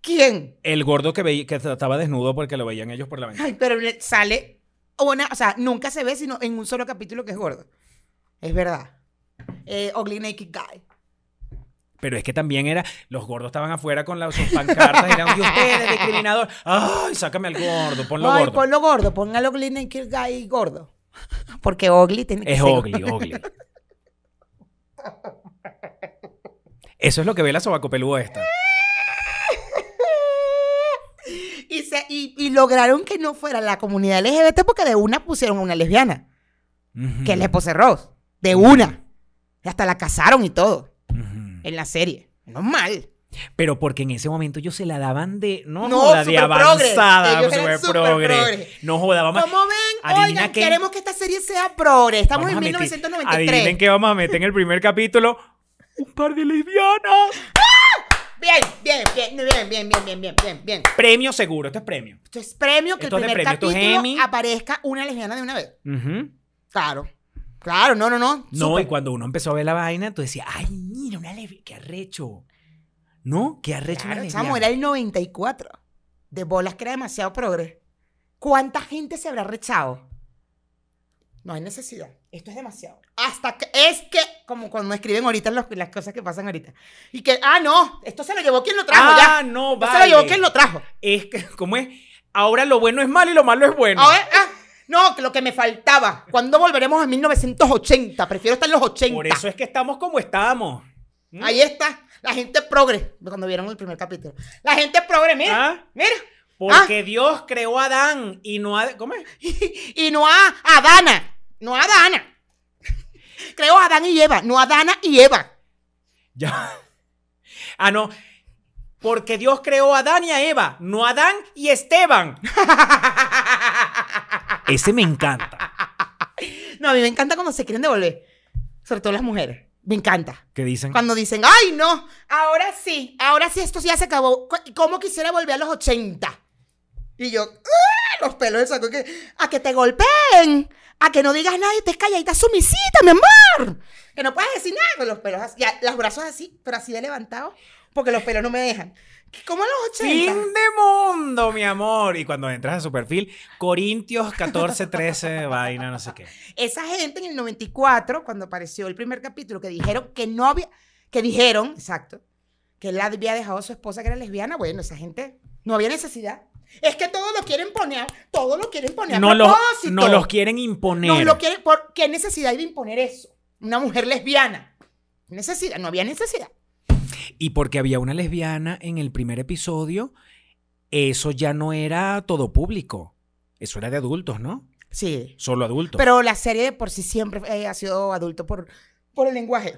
¿Quién? El gordo que, veía, que estaba desnudo porque lo veían ellos por la ventana. Ay, pero le sale una, o sea, nunca se ve sino en un solo capítulo que es gordo. Es verdad. Eh, Ugly Naked Guy. Pero es que también era, los gordos estaban afuera con las, sus pancartas eran, y ustedes, discriminador. Ay, sácame al gordo, ponlo Ay, gordo. ponlo gordo, ponga al Ugly Naked Guy gordo. Porque Ugly tiene que Es ser ugly, ugly. Eso es lo que ve la sobacopeludo esta. Y, se- y, y lograron que no fuera la comunidad LGBT porque de una pusieron a una lesbiana, que es la esposa de Ross. De una. Y hasta la casaron y todo en la serie. Normal. Pero porque en ese momento ellos se la daban de. No, No, joda, de avanzada. Ellos super super progre. progre. No joda, vamos Como ven, oigan, qué. queremos que esta serie sea progre. Estamos vamos en a meter- 1993. Adivinen qué vamos a meter en el primer capítulo. Un par de lesbianas. Bien, bien, bien, bien, bien, bien, bien, bien, bien, bien. Premio seguro, esto es premio. Esto es premio que Esto es el de primer premio, esto es capítulo Emmy. aparezca una lesbiana de una vez. Ujú. Claro. Claro, no, no, no. No, Súper. y cuando uno empezó a ver la vaina, tú decías, ay, mira, una lesbiana, qué arrecho. ¿No? Qué arrecho Claro, una chamo, lesbiana. era el 94. De bolas que era demasiado progre. ¿Cuánta gente se habrá rechado? No hay necesidad. Esto es demasiado. Hasta que es que, como cuando escriben ahorita los- las cosas que pasan ahorita. Y que, ah, no, esto se lo llevó quien lo trajo, Ah, ya. no, Esto vale. se lo llevó quien lo trajo. Es que, ¿cómo es? Ahora lo bueno es malo y lo malo es bueno. Ahora, ah, no, que lo que me faltaba. ¿Cuándo volveremos a 1980? Prefiero estar en los 80. Por eso es que estamos como estamos. ¿Mm? Ahí está. La gente progre. Cuando vieron el primer capítulo. La gente progre, mira. ¿Ah? Mira. Porque Dios creó a Adán y no a... ¿Cómo es? y no a Adana. No a Adana. Adán y Eva. No a Dana y Eva. Ya. Ah, no. Porque Dios creó a Adán y a Eva, no a Adán y Esteban. Ese me encanta. No, a mí me encanta cuando se quieren devolver. Sobre todo las mujeres. Me encanta. ¿Qué dicen? Cuando dicen, ay, no, ahora sí, ahora sí, esto ya se acabó. ¿Cómo quisiera volver a los 80? Y yo, ¡ah! Los pelos del saco, que, a que te golpeen, a que no digas nada y estés calladita, sumisita, mi amor. Que no puedes decir nada con los pelos así, ya, los brazos así, pero así de levantados, porque los pelos no me dejan. ¿Cómo a los 80? Fin de mundo, mi amor. Y cuando entras a su perfil, Corintios 14, 13, vaina, no sé qué. Esa gente en el 94, cuando apareció el primer capítulo, que dijeron que no había, que dijeron, exacto, que él había dejado a su esposa que era lesbiana, bueno, esa gente no había necesidad. Es que todo lo quieren poner, todo lo quieren poner a No los, propósito. no los quieren imponer. Nos lo quieren, ¿por qué necesidad hay de imponer eso? Una mujer lesbiana. Necesidad, no había necesidad. Y porque había una lesbiana en el primer episodio, eso ya no era todo público. Eso era de adultos, ¿no? Sí. Solo adultos. Pero la serie de por sí siempre eh, ha sido adulto por, por el lenguaje.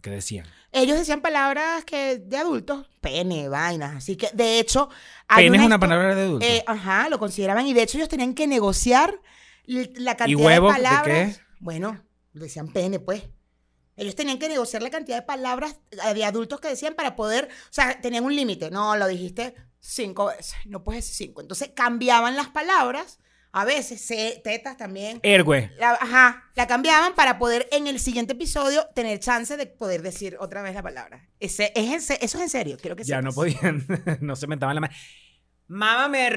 ¿Qué decían? Ellos decían palabras que de adultos, pene, vainas. Así que, de hecho, hay Pene es una palabra de adultos. Eh, ajá, lo consideraban. Y de hecho, ellos tenían que negociar la cantidad huevo? de ¿De palabras. qué? Bueno, decían pene, pues. Ellos tenían que negociar la cantidad de palabras eh, de adultos que decían para poder. O sea, tenían un límite. No, lo dijiste cinco veces. No puedes decir cinco. Entonces cambiaban las palabras. A veces, se- tetas también. Ergue. La, ajá, la cambiaban para poder en el siguiente episodio tener chance de poder decir otra vez la palabra. Ese, es en eso es en serio, quiero que Ya no podían, no se metaban la mano. Mámame.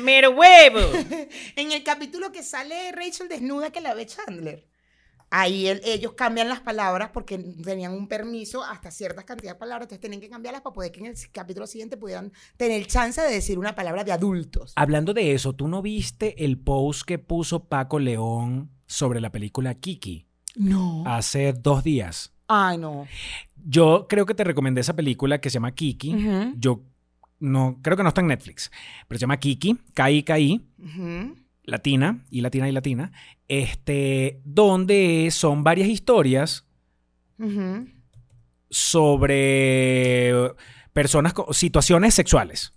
Mer huevo. En el capítulo que sale Rachel desnuda que la ve Chandler, ahí el- ellos cambian las palabras porque tenían un permiso hasta ciertas cantidades de palabras, entonces tenían que cambiarlas para poder que en el capítulo siguiente pudieran tener chance de decir una palabra de adultos. Hablando de eso, ¿tú no viste el post que puso Paco León sobre la película Kiki No. hace dos días? Ay, no. Yo creo que te recomendé esa película que se llama Kiki. Yo no, creo que no está en Netflix, pero se llama Kiki, K-I-K-I, latina, y latina y latina, este, donde son varias historias sobre personas, con situaciones sexuales,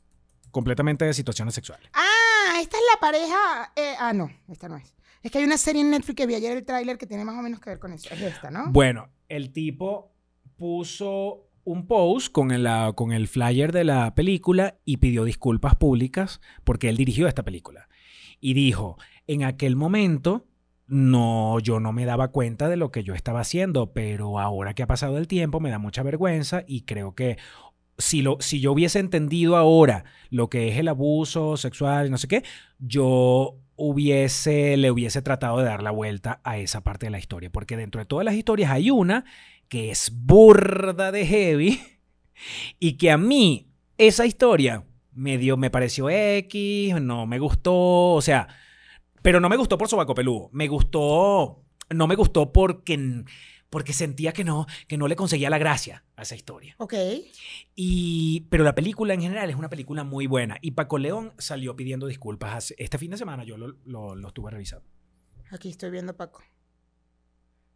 completamente de situaciones sexuales. Ah, esta es la pareja. eh, ah, no, esta no es. Es que hay una serie en Netflix que vi ayer el tráiler que tiene más o menos que ver con eso. Es esta, ¿no? Bueno, el tipo puso un post con el, con el flyer de la película y pidió disculpas públicas porque él dirigió esta película. Y dijo, en aquel momento no, yo no me daba cuenta de lo que yo estaba haciendo, pero ahora que ha pasado el tiempo me da mucha vergüenza y creo que si, lo, si yo hubiese entendido ahora lo que es el abuso sexual y no sé qué, yo hubiese, le hubiese tratado de dar la vuelta a esa parte de la historia, porque dentro de todas las historias hay una que es burda de heavy y que a mí esa historia me dio, me pareció X, no me gustó, o sea, pero no me gustó por sobaco peludo, me gustó, no me gustó porque, porque sentía que no, que no le conseguía la gracia a esa historia. Ok. Y, pero la película en general es una película muy buena. Y Paco León salió pidiendo disculpas hace- este fin de semana. Yo lo, lo- lo estuve revisando. Aquí estoy viendo Paco.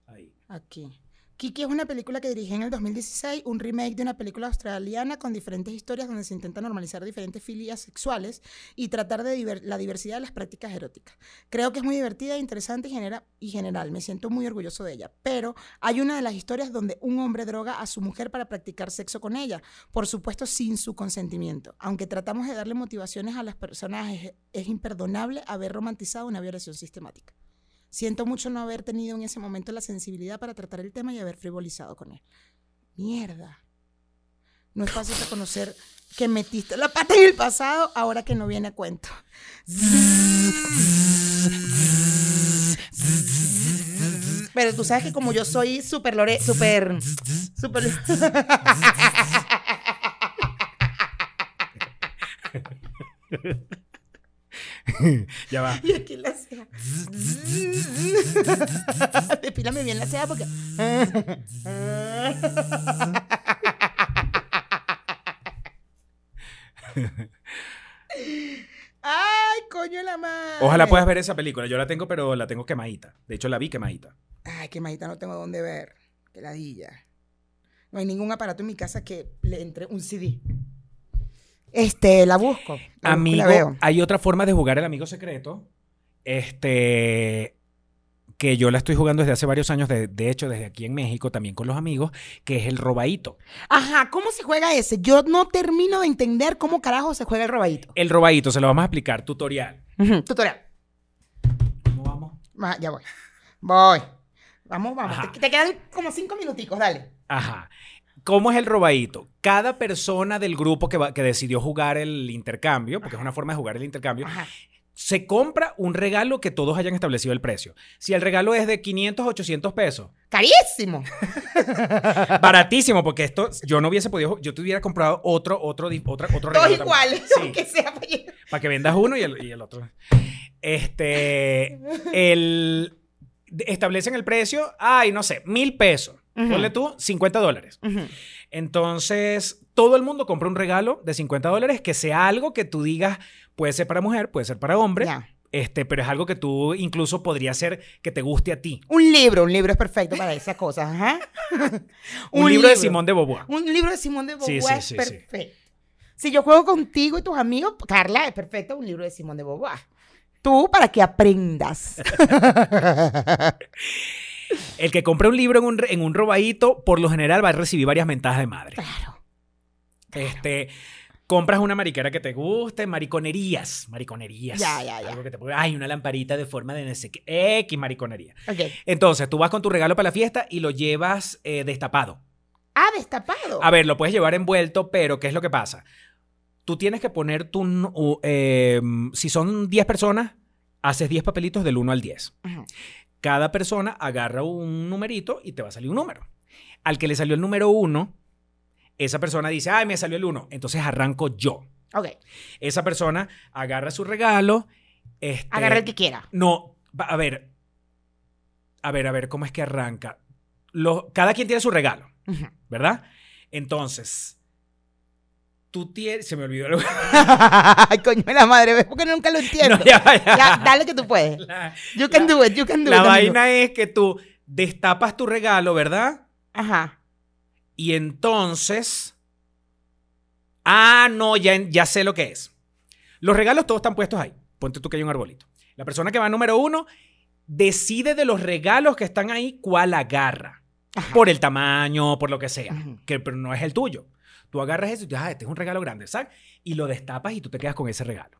Ahí. Aquí. Kiki es una película que dirigí en el 2016, un remake de una película australiana con diferentes historias donde se intenta normalizar diferentes filias sexuales y tratar de la diversidad de las prácticas eróticas. Creo que es muy divertida, interesante y, genera- y general. Me siento muy orgulloso de ella. Pero hay una de las historias donde un hombre droga a su mujer para practicar sexo con ella, por supuesto sin su consentimiento. Aunque tratamos de darle motivaciones a las personas, es, es imperdonable haber romantizado una violación sistemática. Siento mucho no haber tenido en ese momento la sensibilidad para tratar el tema y haber frivolizado con él. Mierda. No es fácil reconocer que metiste la pata en el pasado ahora que no viene a cuento. Pero tú sabes que como yo soy súper lore, súper, súper... Ya va. Y aquí la ceja. Depílame bien la ceja porque. Ay, coño la madre. Ojalá puedas ver esa película. Yo la tengo, pero la tengo quemadita. De hecho, la vi quemadita. Ay, qué majita no tengo dónde ver. Qué ladilla. No hay ningún aparato en mi casa que le entre un CD. Este, la busco. La busco y Amigo, la veo. hay otra forma de jugar el amigo secreto. Este. Que yo la estoy jugando desde hace varios años, de, de hecho, desde aquí en México, también con los amigos, que es el robadito. Ajá, ¿cómo se juega ese? Yo no termino de entender cómo carajo se juega el robadito. El robadito, se lo vamos a explicar, tutorial. Tutorial. ¿Cómo vamos? Va, ya voy. Voy. Vamos, vamos. Te, te quedan como cinco minuticos, dale. Ajá. ¿Cómo es el robadito? Cada persona del grupo que, va- que decidió jugar el intercambio, porque es una forma de jugar el intercambio, Ajá. se compra un regalo que todos hayan establecido el precio. Si el regalo es de 500 a 800 pesos, Carísimo. baratísimo, porque esto yo no hubiese podido, yo te hubiera comprado otro, otro, otra, otro Todos regalo. también. iguales, Sí. aunque sea. Para que vendas uno y el, y el otro. Este, el, establecen el precio, ay, no sé, mil pesos. Ujú. Ponle tú 50 dólares. Entonces, todo el mundo compra un regalo de 50 dólares que sea algo que tú digas, puede ser para mujer, puede ser para hombre, este, pero es algo que tú incluso podría ser que te guste a ti. Un libro, un libro es perfecto para esas cosas. Ajá. Un, libro, de Simón de Beauvoir. Un libro de Simón de Beauvoir sí, es sí, perfecto. Si yo juego contigo y tus amigos, Carla, es perfecto un libro de Simón de Beauvoir. Tú para que aprendas. El que compra un libro en un, en un robadito, por lo general va a recibir varias mentajas de madre. claro. Este, compras una mariquera que te guste, mariconerías, mariconerías. Ya, ya, ya. Algo que te ponga, ay, una lamparita de forma de qué, X mariconería. Ok. Entonces, tú vas con tu regalo para la fiesta y lo llevas eh, destapado. Ah, destapado. A ver, lo puedes llevar envuelto, pero ¿qué es lo que pasa? Tú tienes que poner tu... eh, si son 10 personas, haces 10 papelitos del 1 al 10. Ajá. Cada persona agarra un numerito y te va a salir un número. Al que le salió el número 1, esa persona dice, ay, me salió el 1. Entonces arranco yo. Ok. Esa persona agarra su regalo. Este, Agarra el que quiera. No, a ver. A ver, a ver, ¿cómo es que arranca? Lo- cada quien tiene su regalo. ¿verdad? Entonces, tú tienes. Se me olvidó el. Ay, coño de la madre, ¿ves? Porque nunca lo entiendo. No, ya, ya. Ya, dale que tú puedes. La, You can do it, you can do la it. amigo. vaina es que tú destapas tu regalo, ¿verdad? Ajá. Y entonces. Ah, no, ya, ya sé lo que es. Los regalos todos están puestos ahí. ponte tú que hay un arbolito. La persona que va número uno decide de los regalos que están ahí cuál agarra. Ajá. Por el tamaño, por lo que sea. Que pero no es el tuyo. Tú agarras eso y dices, ah, este es un regalo grande, ¿sabes? Y lo destapas y tú te quedas con ese regalo.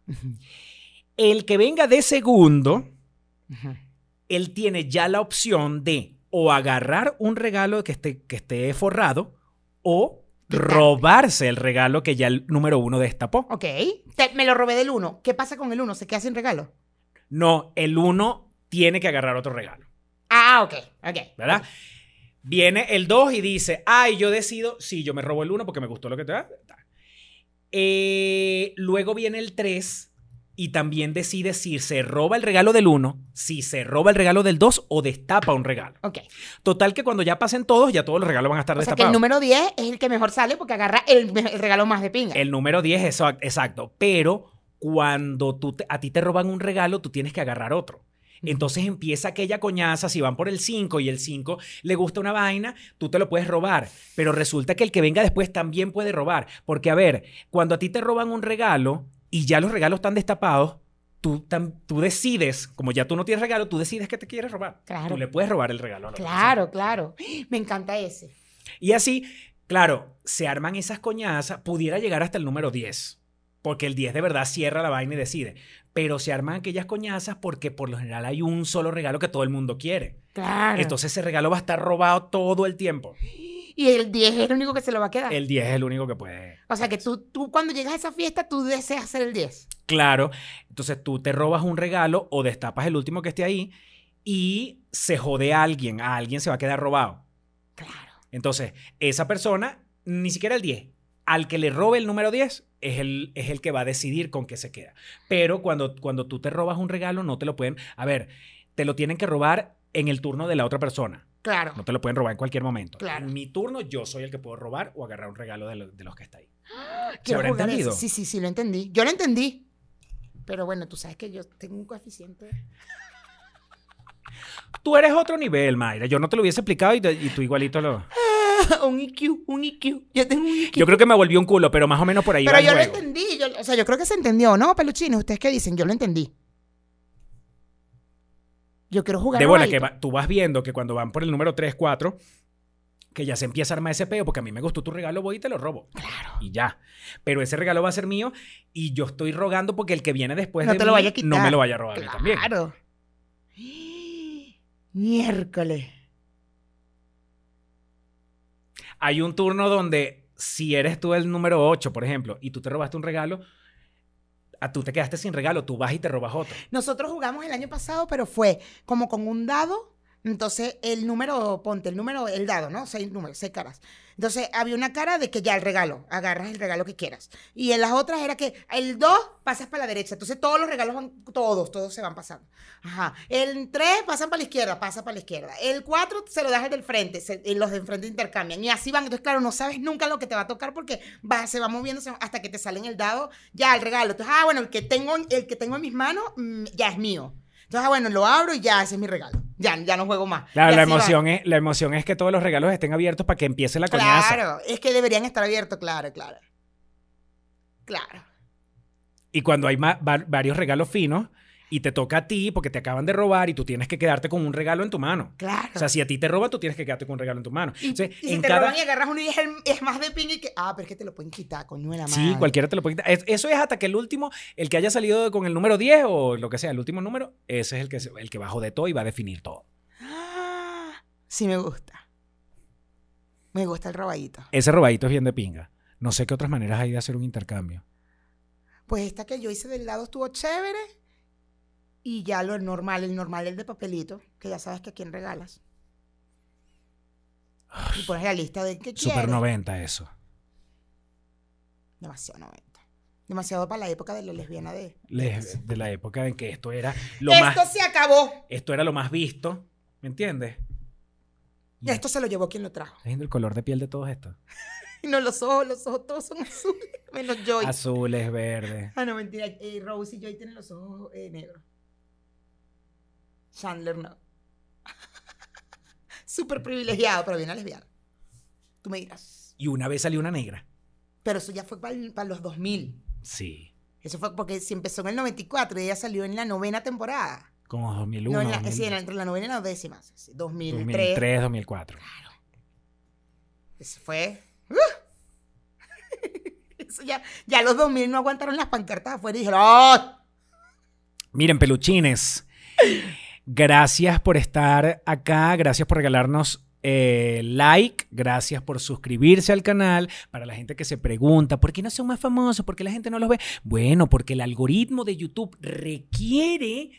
El que venga de segundo, él tiene ya la opción de o agarrar un regalo que esté, que esté forrado o robarse el regalo que ya el número uno destapó. Ok. Te- me lo robé del uno. ¿Qué pasa con el uno? ¿Se queda sin regalo? No, el uno tiene que agarrar otro regalo, Ah, ok. Ok. ¿verdad? Viene el 2 y dice, ay, yo decido, sí, yo me robo el 1 porque me gustó lo que te da. Eh, luego viene el 3 y también decide si se roba el regalo del 1, si se roba el regalo del 2 o destapa un regalo. Ok. Total que cuando ya pasen todos, ya todos los regalos van a estar O sea que el destapados. número 10 es el que mejor sale porque agarra el, regalo más de pinga. El número 10, eso, exacto. Pero cuando tú te- a ti te roban un regalo, tú tienes que agarrar otro. Entonces empieza aquella coñaza, si van por el 5 y el 5 le gusta una vaina, tú te lo puedes robar. Pero resulta que el que venga después también puede robar. Porque, a ver, cuando a ti te roban un regalo y ya los regalos están destapados, tú, tam- tú decides, como ya tú no tienes regalo, tú decides que te quieres robar. Claro. Tú le puedes robar el regalo. a la otra persona. Claro, claro. Me encanta ese. Y así, claro, se arman esas coñazas, pudiera llegar hasta el número 10, porque el 10 de verdad cierra la vaina y decide. Pero se arman aquellas coñazas porque por lo general hay un solo regalo que todo el mundo quiere. Claro. Entonces ese regalo va a estar robado todo el tiempo. y el 10 es el único que se lo va a quedar. El 10 es el único que puede. O sea que tú, tú cuando llegas a esa fiesta, tú deseas ser el 10. Claro, entonces tú te robas un regalo o destapas el último que esté ahí y se jode a alguien, a alguien se va a quedar robado. Claro. Entonces, esa persona, ni siquiera el 10, al que le robe el número 10 es el, es el que va a decidir con qué se queda. Pero cuando, cuando tú te robas un regalo, no te lo pueden... A ver, te lo tienen que robar en el turno de la otra persona. Claro. No te lo pueden robar en cualquier momento. Claro. En mi turno, yo soy el que puedo robar o agarrar un regalo de, lo- de los que está ahí. ¿Se Quiero habrá entendido? eso. Sí, sí, sí, lo entendí. Yo lo entendí. Pero bueno, tú sabes que yo tengo un coeficiente. Tú eres otro nivel, Mayra. Yo no te lo hubiese explicado y, te- y tú igualito lo... un IQ, un IQ. Yo tengo un IQ. Yo creo que me volvió un culo, pero más o menos por ahí Pero va el yo lo entendí. yo- o sea, yo creo que se entendió, ¿no, peluchines? ¿Ustedes qué dicen? Yo lo entendí. Yo quiero jugar De bola que va- tú vas viendo que cuando van por el número 3, 4, que ya se empieza a armar ese peo, porque a mí me gustó tu regalo, voy y te lo robo. Claro. Y ya. Pero ese regalo va a ser mío y yo estoy rogando porque el que viene después No de te lo vaya a quitar. no me lo vaya a robar a mí también. Claro. Miércoles. Hay un turno donde si eres tú el número 8, por ejemplo, y tú te robaste un regalo, a tú te quedaste sin regalo, tú vas y te robas otro. Nosotros jugamos el año pasado, pero fue como con un dado. Entonces, el número, ponte el número, el dado, ¿no? Seis números, seis caras. Entonces, había una cara de que ya el regalo, agarras el regalo que quieras. Y en las otras era que el 2 pasas para la derecha. Entonces, todos los regalos van, todos, todos se van pasando. Ajá. El 3 pasan para la izquierda, pasa para la izquierda. El 4 se lo das del frente, se- y los del frente intercambian. Y así van. Entonces, claro, no sabes nunca lo que te va a tocar porque va, se va moviendo hasta que te sale en el dado ya el regalo. Entonces, ah, bueno, el que tengo, el que tengo en mis manos mm, ya es mío. Entonces, ah, bueno, lo abro y ya, ese es mi regalo. Ya, ya no juego más. Claro, la va. emoción, es, la emoción es que todos los regalos estén abiertos para que empiece la coñaza. Claro, es que deberían estar abiertos, claro, claro. Claro. Y cuando hay varios regalos finos y te toca a ti porque te acaban de robar y tú tienes que quedarte con un regalo en tu mano. Claro. O sea, si a ti te roban, tú tienes que quedarte con un regalo en tu mano. y, Entonces, y si en te cada- roban y agarras uno y es, el- es más de ping y que. Ah, pero es que te lo pueden quitar, coño de la madre. Sí, cualquiera te lo puede quitar. Es- Eso es hasta que el último, el que haya salido con el número 10 o lo que sea, el último número, ese es el que, el que va a joder todo y va a definir todo. Ah, sí, me gusta. Me gusta el robadito. Ese robadito es bien de pinga. No sé qué otras maneras hay de hacer un intercambio. Pues esta que yo hice del lado estuvo chévere. Y ya lo normal, el normal, el de papelito, que ya sabes que a quién regalas. Y pones la lista de qué Super quieres. 90 eso. Demasiado 90. Demasiado para la época de la lesbiana de. De la época en que esto era lo Esto más se acabó. esto era lo más visto, ¿me entiendes? Y Esto se lo llevó quien lo trajo. ¿Estás viendo el color de piel de todos estos? Y no, los ojos, los ojos todos son azules. Menos Joy. Azules, verdes. Ah, no, mentira. Eh, Rose y Joy tienen los ojos eh, negros. Chandler no. Súper privilegiado, pero bien lesbiana. Tú me dirás. Y una vez salió una negra. Pero eso ya fue para los 2000. Sí. Eso fue porque si empezó en el 94 y ella salió en la novena temporada. Como 2001. No, en la- 2000, sí, entre la novena y la décima. sí, 2003. 2003, 2004. Eso fue. ¡uh! Eso ya, ya los 2000 no aguantaron las pancartas afuera y dijeron, ¡Oh! Miren, peluchines. Gracias por estar acá. Gracias por regalarnos eh, like. Gracias por suscribirse al canal. Para la gente que se pregunta, ¿por qué no son más famosos? ¿Por qué la gente no los ve? Bueno, porque el algoritmo de YouTube requiere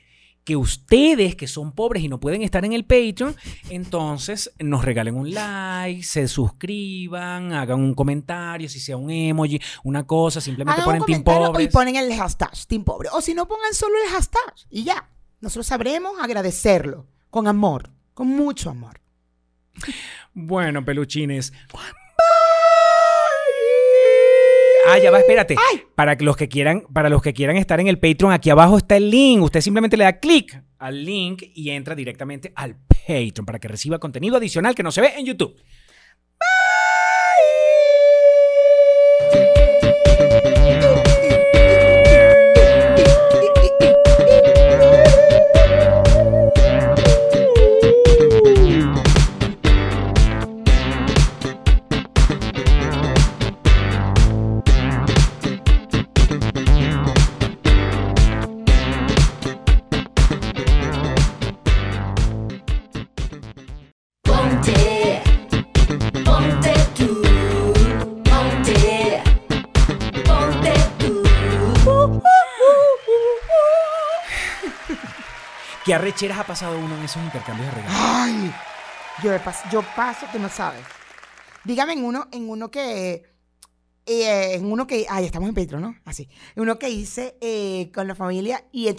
que ustedes que son pobres y no pueden estar en el Patreon, entonces nos regalen un like, se suscriban, hagan un comentario, si sea un emoji, una cosa, simplemente Hagan un ponen Team Pobres. y ponen el hashtag Team Pobre. O si no, pongan solo el hashtag y ya. Nosotros sabremos agradecerlo con amor, con mucho amor. Bueno, peluchines. Ah, ya va, espérate. Para los que quieran, para los que quieran estar en el Patreon, aquí abajo está el link. Usted simplemente le da clic al link y entra directamente al Patreon para que reciba contenido adicional que no se ve en YouTube. ¿Qué arrecheras ha pasado uno en esos intercambios de regalos? Ay, yo, pas- yo paso que no sabes. Dígame en uno, en uno que, eh, en uno que, ay, estamos en Patreon, ¿no? Así. En uno que hice eh, con la familia y entonces